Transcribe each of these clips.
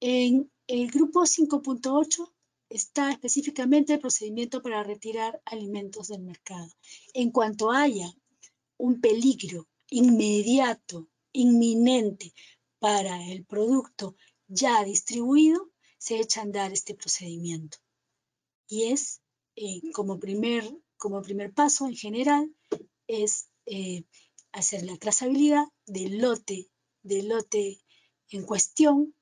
En el grupo 5.8 está específicamente el procedimiento para retirar alimentos del mercado. En cuanto haya un peligro inmediato, inminente para el producto ya distribuido, se echa a andar este procedimiento. Y es, eh, como, primer, como primer paso en general, es eh, hacer la trazabilidad del lote, del lote en cuestión,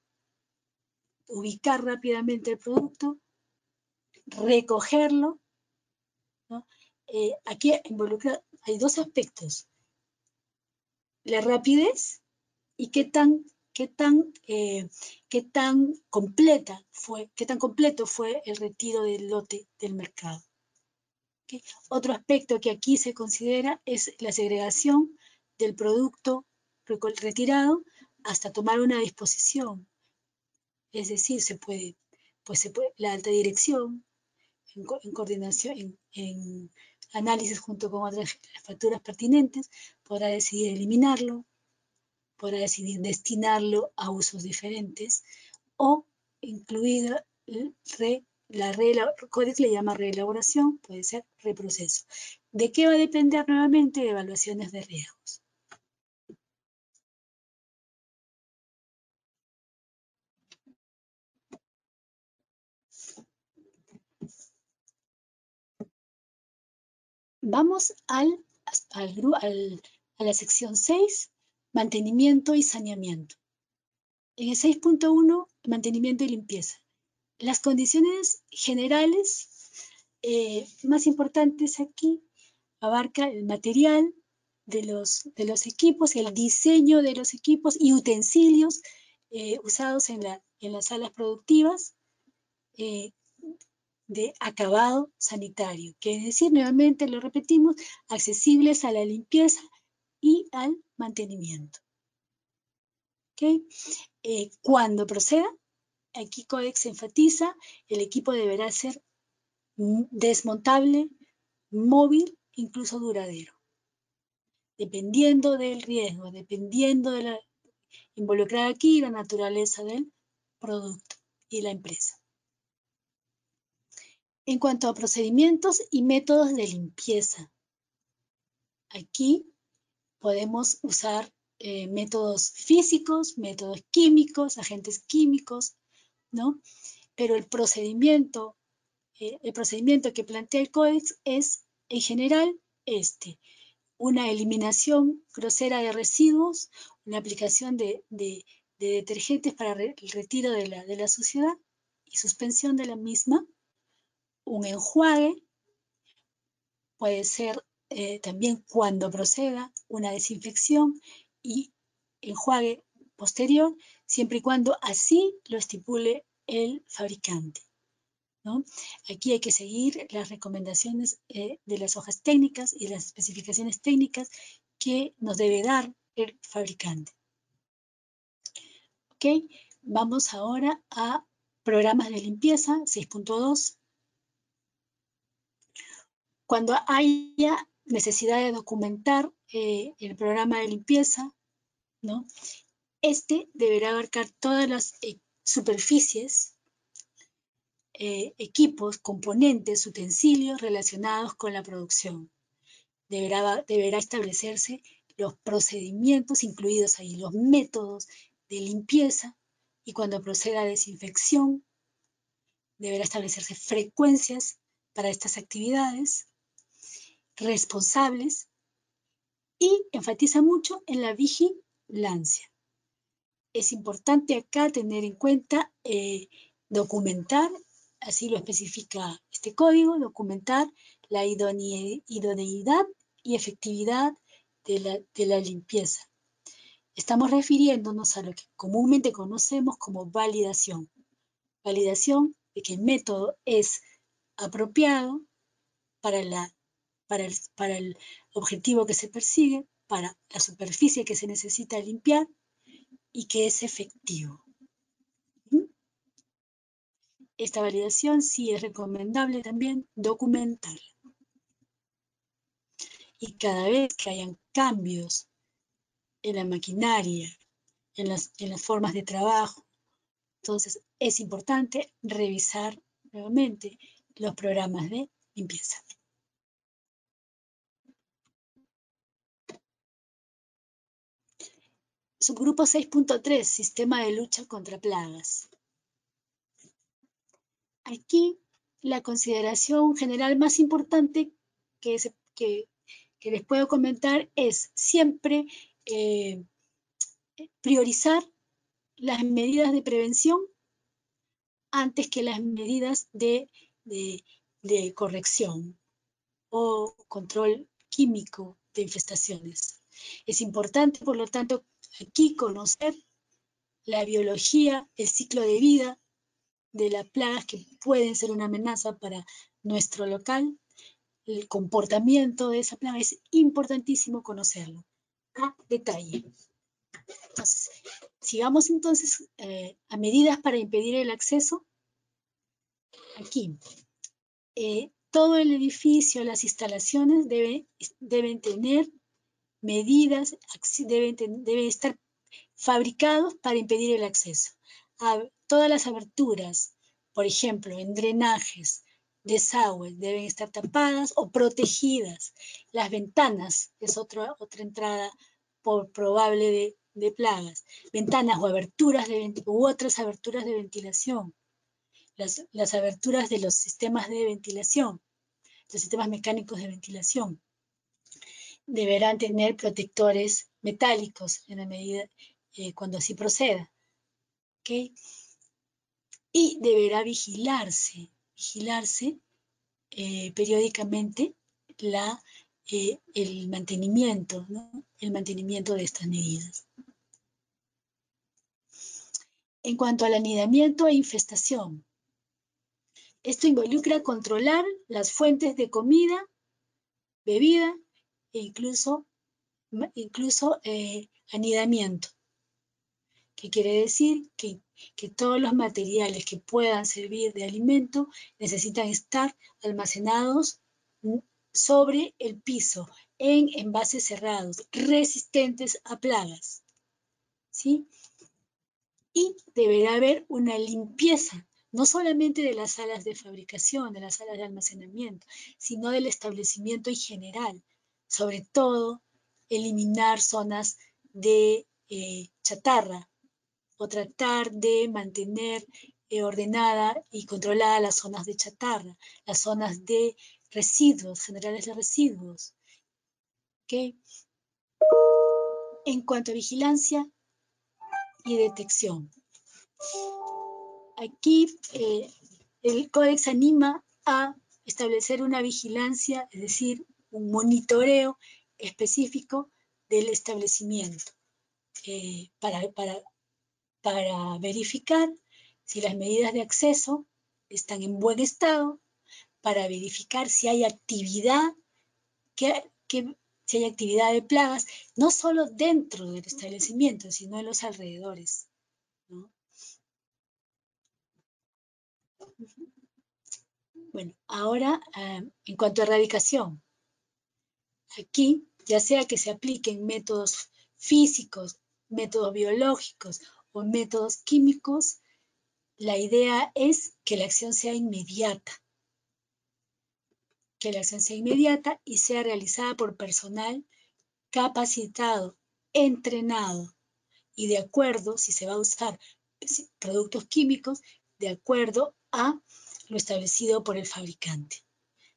ubicar rápidamente el producto, recogerlo. Eh, aquí involucra, hay dos aspectos. La rapidez y qué tan, qué tan, eh, qué tan completa fue, qué tan completo fue el retiro del lote del mercado. Otro aspecto que aquí se considera es la segregación del producto retirado hasta tomar una disposición. Es decir, se puede, pues se puede, la alta dirección, en, coordinación, en, análisis junto con otras facturas pertinentes, podrá decidir eliminarlo, podrá decidir destinarlo a usos diferentes o incluida la regla, código le llama reelaboración, puede ser reproceso. ¿De qué va a depender nuevamente? De evaluaciones de riesgos. Vamos al, al, a la sección 6, mantenimiento y saneamiento. En el 6.1, mantenimiento y limpieza. Las condiciones generales eh, más importantes aquí abarca el material de los, de los equipos, el diseño de los equipos y utensilios eh, usados en, la, en, las salas productivas, eh, de acabado sanitario, que es decir, nuevamente lo repetimos, accesibles a la limpieza y al mantenimiento. ¿Okay? Cuando proceda, aquí Codex enfatiza, el equipo deberá ser desmontable, móvil, incluso duradero. Dependiendo del riesgo, dependiendo de la involucrada aquí la naturaleza del producto y la empresa. En cuanto a procedimientos y métodos de limpieza, aquí podemos usar eh, métodos físicos, métodos químicos, agentes químicos, ¿no? Pero el procedimiento, eh, el procedimiento que plantea el códex es, en general, este. Una eliminación grosera de residuos, una aplicación de, detergentes para el retiro de la, suciedad y suspensión de la misma, un enjuague, puede ser eh, también cuando proceda una desinfección y enjuague posterior, siempre y cuando así lo estipule el fabricante. Aquí hay que seguir las recomendaciones eh, de las hojas técnicas y las especificaciones técnicas que nos debe dar el fabricante. Ok, vamos ahora a programas de limpieza 6.2 cuando haya necesidad de documentar eh, el programa de limpieza, ¿no? Este deberá abarcar todas las eh, superficies, eh, equipos, componentes, utensilios relacionados con la producción. Deberá, deberá establecerse los procedimientos incluidos ahí, los métodos de limpieza y cuando proceda a desinfección, deberá establecerse frecuencias para estas actividades responsables y enfatiza mucho en la vigilancia. Es importante acá tener en cuenta eh, documentar, así lo especifica este código, documentar la idoneidad y efectividad de la, limpieza. Estamos refiriéndonos a lo que comúnmente conocemos como validación. Validación de que el método es apropiado para el, objetivo que se persigue, para la superficie que se necesita limpiar y que es efectivo. Esta validación sí es recomendable también documentarla. y cada vez que hayan cambios en la maquinaria, en las, en las formas de trabajo, entonces es importante revisar nuevamente los programas de limpieza. Subgrupo 6.3, Sistema de lucha contra plagas. Aquí la consideración general más importante que, les puedo comentar es siempre eh, priorizar las medidas de prevención antes que las medidas de, de corrección o control químico de infestaciones. Es importante, por lo tanto, aquí conocer la biología, el ciclo de vida de las plagas que pueden ser una amenaza para nuestro local, el comportamiento de esa plaga, es importantísimo conocerlo a detalle. Entonces, sigamos entonces eh, a medidas para impedir el acceso. Aquí, eh, todo el edificio, las instalaciones deben tener medidas, deben, estar fabricados para impedir el acceso. A todas las aberturas, por ejemplo, en drenajes, desagües, deben estar tapadas o protegidas. Las ventanas es otra, otra entrada probable de, de plagas. Ventanas o aberturas de, u otras aberturas de ventilación. Las, las aberturas de los sistemas de ventilación, los sistemas mecánicos de ventilación deberán tener protectores metálicos en la medida eh, cuando así proceda. Y deberá vigilarse, vigilarse eh, periódicamente la, eh, el mantenimiento, el mantenimiento de estas medidas. En cuanto al anidamiento e infestación, esto involucra controlar las fuentes de comida, bebida e incluso, incluso eh, anidamiento, que quiere decir que, que todos los materiales que puedan servir de alimento necesitan estar almacenados sobre el piso en envases cerrados, resistentes a plagas. ¿sí? Y deberá haber una limpieza, no solamente de las salas de fabricación, de las salas de almacenamiento, sino del establecimiento en general, sobre todo eliminar zonas de eh, chatarra o tratar de mantener eh, ordenada y controlada las zonas de chatarra, las zonas de residuos, generales de residuos. En cuanto a vigilancia y detección. Aquí eh, el Códex anima a establecer una vigilancia, es decir, un monitoreo específico del establecimiento eh, para, para, para verificar si las medidas de acceso están en buen estado, para verificar si hay actividad, que, que, si hay actividad de plagas, no solo dentro del establecimiento, sino en los alrededores. Bueno, ahora eh, en cuanto a erradicación, Aquí, ya sea que se apliquen métodos físicos, métodos biológicos o métodos químicos, la idea es que la acción sea inmediata. Que la acción sea inmediata y sea realizada por personal capacitado, entrenado y de acuerdo, si se va a usar productos químicos, de acuerdo a lo establecido por el fabricante.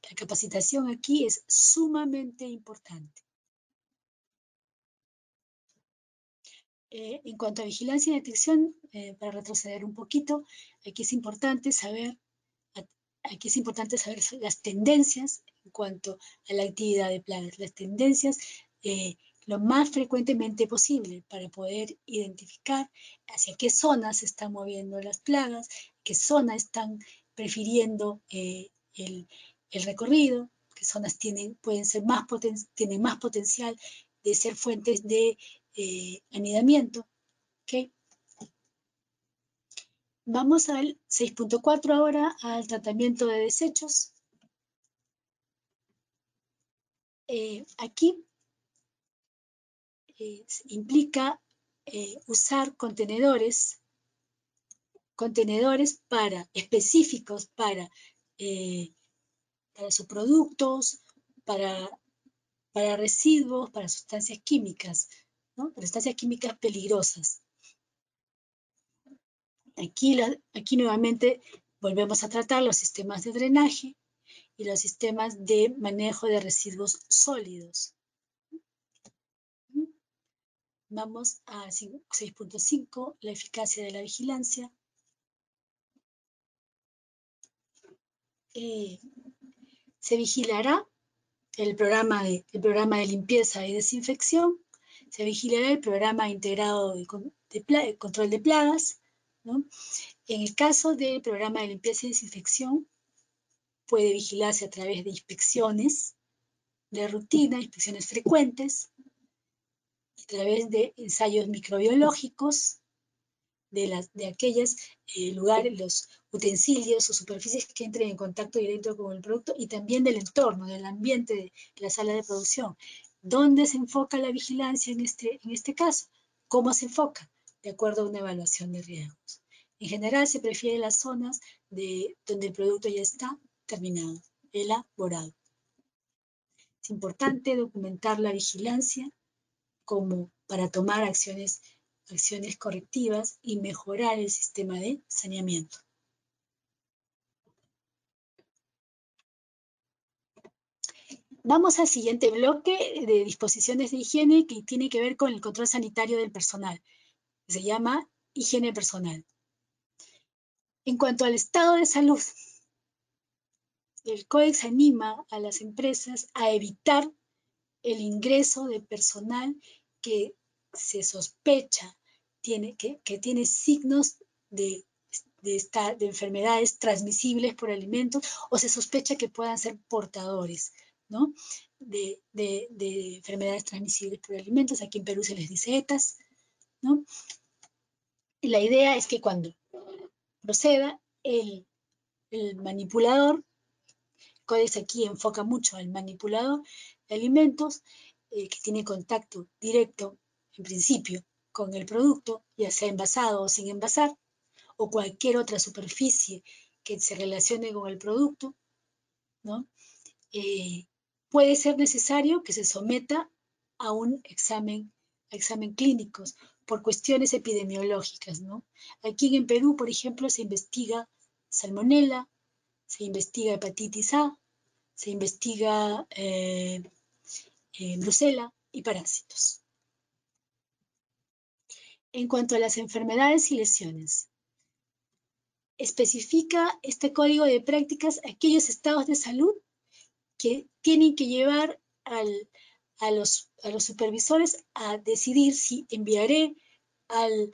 La capacitación aquí es sumamente importante. Eh, en cuanto a vigilancia y detección, eh, para retroceder un poquito, aquí es importante saber, aquí es importante saber las tendencias en cuanto a la actividad de plagas, las tendencias eh, lo más frecuentemente posible para poder identificar hacia qué zonas se están moviendo las plagas, qué zonas están prefiriendo el, el recorrido, que zonas tienen, pueden ser más tienen más potencial de ser fuentes de eh, anidamiento. Vamos al 6.4 ahora, al tratamiento de desechos. eh, aquí eh, implica usar contenedores, contenedores para, específicos para, para sus productos, para, para residuos, para sustancias químicas, ¿no? para sustancias químicas peligrosas. Aquí, aquí nuevamente volvemos a tratar los sistemas de drenaje y los sistemas de manejo de residuos sólidos. Vamos a 6.5, la eficacia de la vigilancia. Eh, se vigilará el programa, de, el programa de limpieza y desinfección, se vigilará el programa integrado de, de control de plagas, en el caso del programa de limpieza y desinfección, puede vigilarse a través de inspecciones de rutina, inspecciones frecuentes, a través de ensayos microbiológicos de, aquellos eh, lugares, los utensilios o superficies que entren en contacto directo con el producto y también del entorno, del ambiente de la sala de producción. ¿Dónde se enfoca la vigilancia en este, en este caso? ¿Cómo se enfoca? de acuerdo a una evaluación de riesgos. En general se prefiere las zonas de, donde el producto ya está terminado, elaborado. Es importante documentar la vigilancia como para tomar acciones, acciones correctivas y mejorar el sistema de saneamiento. Vamos al siguiente bloque de disposiciones de higiene que tiene que ver con el control sanitario del personal se llama higiene personal. En cuanto al estado de salud, el Códex anima a las empresas a evitar el ingreso de personal que se sospecha que, tiene signos de, de, de enfermedades transmisibles por alimentos o se sospecha que puedan ser portadores de, de, enfermedades transmisibles por alimentos. Aquí en Perú se les dice ETAS. la idea es que cuando proceda el, manipulador, el códex aquí enfoca mucho al manipulador de alimentos que tiene contacto directo, en principio, con el producto, ya sea envasado o sin envasar, o cualquier otra superficie que se relacione con el producto, ¿no? Eh, puede ser necesario que se someta a un examen, a examen clínicos por cuestiones epidemiológicas, ¿no? Aquí en Perú, por ejemplo, se investiga salmonella, se investiga hepatitis A, se investiga eh, eh, brucela y parásitos. En cuanto a las enfermedades y lesiones, especifica este código de prácticas aquellos estados de salud que tienen que llevar a los, supervisores a decidir si enviaré al,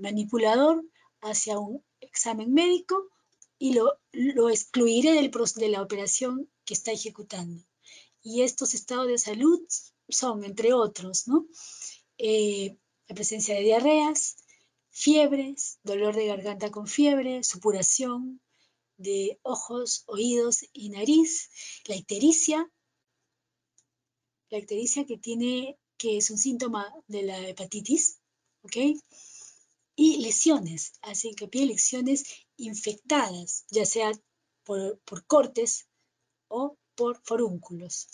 manipulador hacia un examen médico y lo, lo excluiré del, de la operación que está ejecutando. Y estos estados de salud son, entre otros, ¿no? Eh, la presencia de diarreas, fiebres, dolor de garganta con fiebre, supuración de ojos, oídos y nariz, la ictericia, la ictericia que tiene, que es un síntoma de la hepatitis, ¿ok? Y lesiones, que pide lesiones infectadas, ya sea por, cortes o por forúnculos.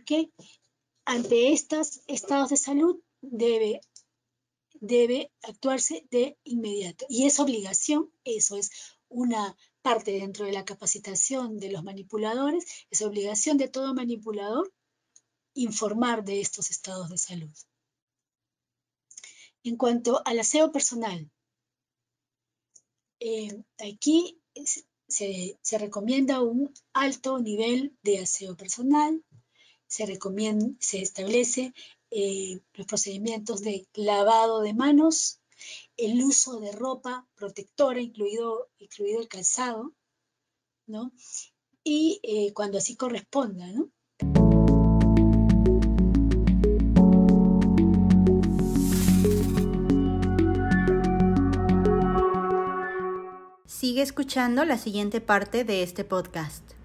¿Ok? Ante estos estados de salud debe, debe actuarse de inmediato. Y es obligación, eso es una parte dentro de la capacitación de los manipuladores, es obligación de todo manipulador informar de estos estados de salud. En cuanto al aseo personal, eh, aquí se, recomienda un alto nivel de aseo personal, se, se establece eh, los procedimientos de lavado de manos, el uso de ropa protectora, incluido, incluido el calzado, ¿no? Y eh, cuando así corresponda, ¿no? Sigue escuchando la siguiente parte de este podcast.